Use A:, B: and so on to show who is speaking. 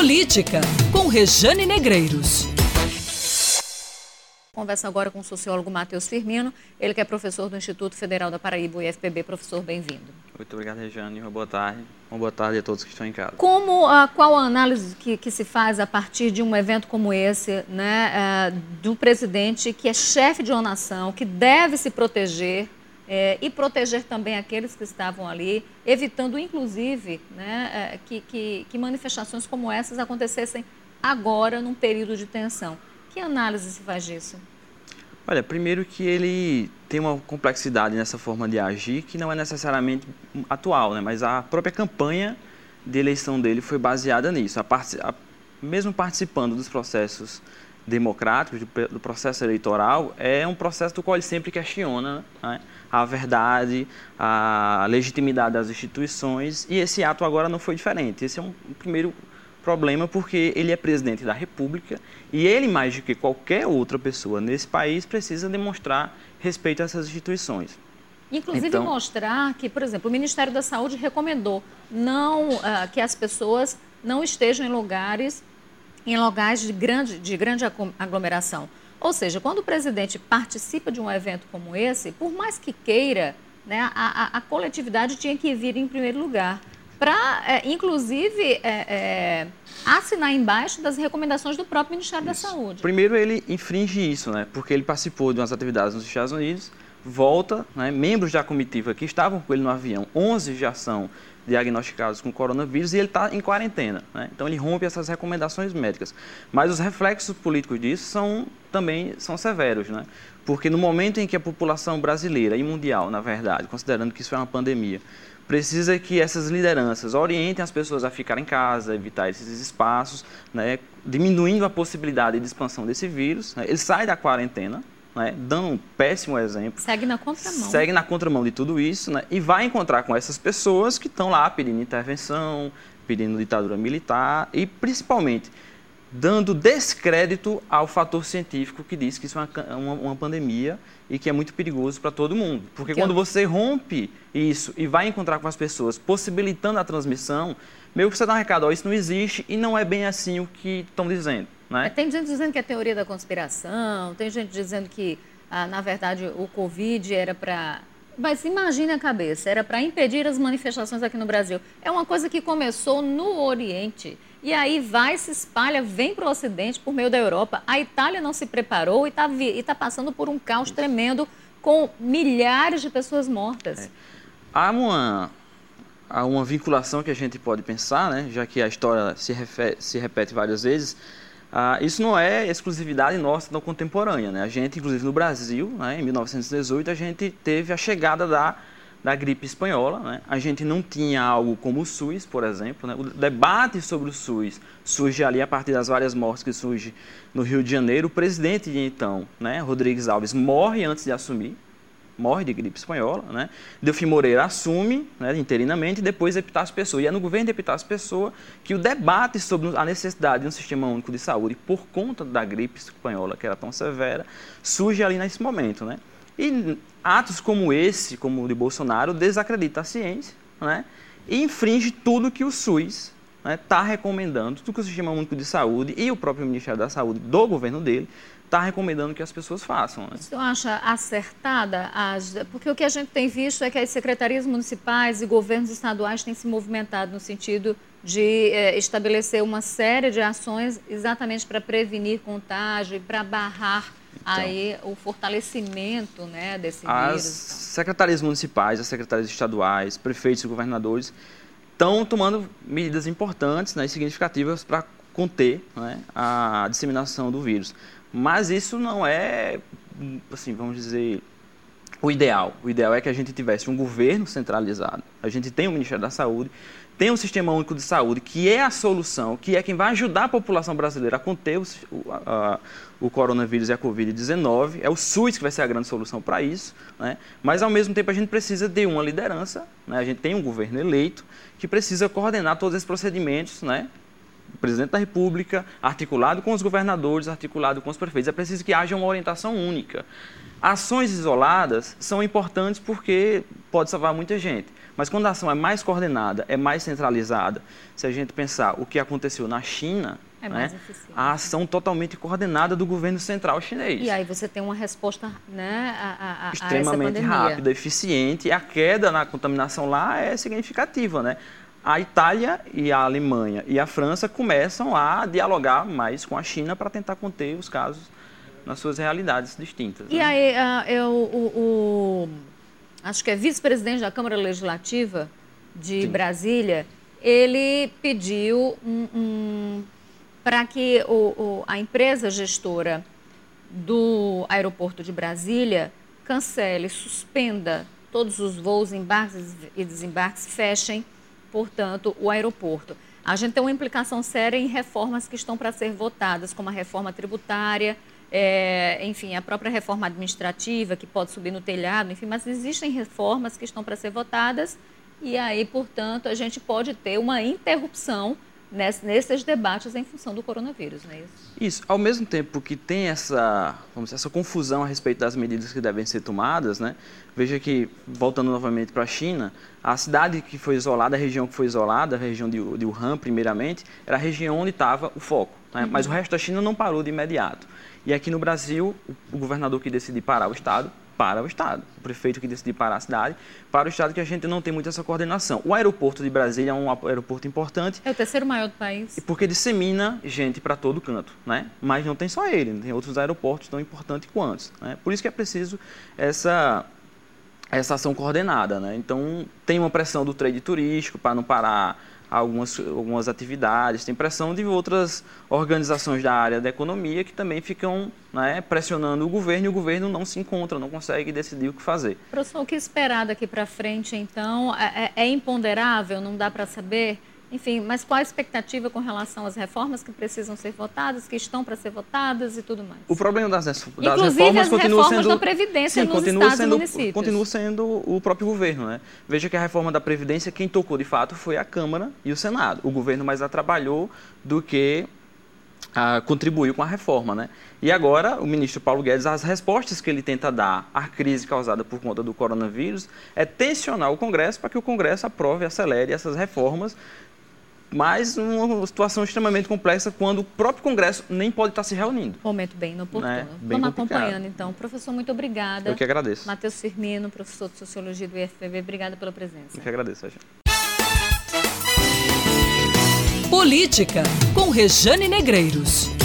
A: Política, com Rejane Negreiros.
B: Conversa agora com o sociólogo Matheus Firmino, ele que é professor do Instituto Federal da Paraíba, o IFPB. Professor, bem-vindo.
C: Muito obrigado, Rejane. Uma boa tarde. Uma boa tarde a todos que estão em casa.
B: Como, uh, qual a análise que, que, se faz a partir de um evento como esse, né, uh, do presidente que é chefe de uma nação, que deve se proteger é, e proteger também aqueles que estavam ali, evitando, inclusive, né, é, que, que, que, manifestações como essas acontecessem agora, num período de tensão. Que análise se faz disso?
C: Olha, primeiro que ele tem uma complexidade nessa forma de agir que não é necessariamente atual, né, mas a própria campanha de eleição dele foi baseada nisso. A part... a... mesmo participando dos processos democráticos, do processo eleitoral, é um processo do qual ele sempre questiona né? a verdade, a legitimidade das instituições, e esse ato agora não foi diferente. Esse é um primeiro problema porque ele é presidente da República e ele, mais do que qualquer outra pessoa nesse país, precisa demonstrar respeito a essas instituições.
B: Inclusive então, mostrar que, por exemplo, o Ministério da Saúde recomendou não uh, que as pessoas não estejam em lugares em locais de grande, de grande aglomeração. Ou seja, quando o presidente participa de um evento como esse, por mais que queira, né, a, a, a coletividade tinha que vir em primeiro lugar para, é, inclusive, é, é, assinar embaixo das recomendações do próprio Ministério
C: isso.
B: da Saúde.
C: Primeiro, ele infringe isso, né? Porque ele participou de umas atividades nos Estados Unidos, volta, né? membros da comitiva que estavam com ele no avião, 11 já são diagnosticados com coronavírus e ele está em quarentena. Né? Então ele rompe essas recomendações médicas. Mas os reflexos políticos disso são também são severos, né? Porque no momento em que a população brasileira e mundial, na verdade, considerando que isso é uma pandemia, precisa que essas lideranças orientem as pessoas a ficar em casa, evitar esses espaços, né? diminuindo a possibilidade de expansão desse vírus. Né? Ele sai da quarentena, né, dando um péssimo exemplo.
B: Segue na contramão.
C: Segue na contramão de tudo isso né, e vai encontrar com essas pessoas que estão lá pedindo intervenção, pedindo ditadura militar e, principalmente, dando descrédito ao fator científico que diz que isso é uma, uma, uma pandemia e que é muito perigoso para todo mundo. Porque que quando você rompe isso e vai encontrar com as pessoas, possibilitando a transmissão, meio que você dá um recado, ó, isso não existe e não é bem assim o que estão dizendo. Né?
B: Tem gente dizendo que é teoria da conspiração, tem gente dizendo que, ah, na verdade, o Covid era para. Mas imagine a cabeça, era para impedir as manifestações aqui no Brasil. É uma coisa que começou no Oriente. E aí vai, se espalha, vem para o Ocidente por meio da Europa. A Itália não se preparou e está tá passando por um caos tremendo com milhares de pessoas mortas. É.
C: Há uma, há uma vinculação que a gente pode pensar, né? já que a história se, refere, se repete várias vezes, ah, isso não é exclusividade nossa da contemporânea. Né? A gente, inclusive no Brasil, né, em 1918, a gente teve a chegada da, da gripe espanhola. Né? A gente não tinha algo como o SUS, por exemplo. Né? O debate sobre o SUS surge ali a partir das várias mortes que surge no Rio de Janeiro. O presidente de então, né, Rodrigues Alves, morre antes de assumir morre de gripe espanhola, né? Delfim Moreira assume né, interinamente e depois Epitácio Pessoa. E é no governo de Epitácio Pessoa que o debate sobre a necessidade de um sistema único de saúde por conta da gripe espanhola, que era tão severa, surge ali nesse momento, né? E atos como esse, como o de Bolsonaro, desacredita a ciência, né? E infringe tudo que o SUS está né, tá recomendando, tudo que o Sistema Único de Saúde e o próprio Ministério da Saúde do governo dele está recomendando que as pessoas façam. Né?
B: Você acha acertada? As... Porque o que a gente tem visto é que as secretarias municipais e governos estaduais têm se movimentado no sentido de é, estabelecer uma série de ações exatamente para prevenir contágio e para barrar então, aí o fortalecimento né, desse
C: as
B: vírus. As
C: secretarias municipais, as secretarias estaduais, prefeitos e governadores estão tomando medidas importantes né, e significativas para conter né, a disseminação do vírus. Mas isso não é, assim, vamos dizer, o ideal. O ideal é que a gente tivesse um governo centralizado. A gente tem o Ministério da Saúde, tem um Sistema Único de Saúde, que é a solução, que é quem vai ajudar a população brasileira a conter o, a, o coronavírus e a Covid-19. É o SUS que vai ser a grande solução para isso. Né? Mas, ao mesmo tempo, a gente precisa de uma liderança. Né? A gente tem um governo eleito que precisa coordenar todos esses procedimentos né? Presidente da República, articulado com os governadores, articulado com os prefeitos. É preciso que haja uma orientação única. Ações isoladas são importantes porque pode salvar muita gente. Mas quando a ação é mais coordenada, é mais centralizada, se a gente pensar o que aconteceu na China, é né, a ação totalmente coordenada do governo central chinês.
B: E aí você tem uma resposta né, a, a,
C: extremamente
B: a
C: rápida, eficiente, e a queda na contaminação lá é significativa. Né? A Itália e a Alemanha e a França começam a dialogar mais com a China para tentar conter os casos nas suas realidades distintas.
B: E
C: né?
B: aí, eu, o, o, acho que é vice-presidente da Câmara Legislativa de Sim. Brasília, ele pediu um, um, para que o, o, a empresa gestora do aeroporto de Brasília cancele, suspenda todos os voos, embarques e desembarques, fechem, portanto, o aeroporto. A gente tem uma implicação séria em reformas que estão para ser votadas, como a reforma tributária, é, enfim, a própria reforma administrativa, que pode subir no telhado, enfim, mas existem reformas que estão para ser votadas e aí, portanto, a gente pode ter uma interrupção nesses debates em função do coronavírus, não é isso?
C: Isso. Ao mesmo tempo que tem essa, vamos dizer, essa confusão a respeito das medidas que devem ser tomadas, né? Veja que, voltando novamente para a China, a cidade que foi isolada, a região que foi isolada, a região de, de Wuhan, primeiramente, era a região onde estava o foco. Né? Uhum. Mas o resto da China não parou de imediato. E aqui no Brasil, o governador que decidiu parar o Estado, para o Estado. O prefeito que decidiu parar a cidade, para o Estado, que a gente não tem muito essa coordenação. O aeroporto de Brasília é um aeroporto importante.
B: É o terceiro maior do país.
C: Porque dissemina gente para todo canto, né? Mas não tem só ele, tem outros aeroportos tão importantes quanto. Né? Por isso que é preciso essa essa ação coordenada, né? Então tem uma pressão do trade turístico para não parar algumas, algumas atividades, tem pressão de outras organizações da área da economia que também ficam né, pressionando o governo e o governo não se encontra, não consegue decidir o que fazer.
B: Professor, o que esperar daqui para frente, então? É, é, é imponderável? Não dá para saber? Enfim, mas qual a expectativa com relação às reformas que precisam ser votadas, que estão para ser votadas e tudo mais?
C: O problema das, das
B: Inclusive,
C: reformas
B: as
C: continua
B: reformas
C: sendo
B: da Previdência
C: sim,
B: nos
C: continua
B: estados
C: sendo,
B: e municípios.
C: Continua sendo o próprio governo. Né? Veja que a reforma da Previdência, quem tocou de fato foi a Câmara e o Senado. O governo mais atrapalhou do que ah, contribuiu com a reforma. Né? E agora, o ministro Paulo Guedes, as respostas que ele tenta dar à crise causada por conta do coronavírus é tensionar o Congresso para que o Congresso aprove e acelere essas reformas mas uma situação extremamente complexa quando o próprio Congresso nem pode estar se reunindo.
B: Momento bem inoportuno. Né? Bem Vamos complicado. acompanhando, então. Professor, muito obrigada.
C: Eu que agradeço.
B: Matheus Firmino, professor de Sociologia do IFPB, obrigada pela presença.
C: Eu que agradeço, gente.
A: Política, com Rejane Negreiros.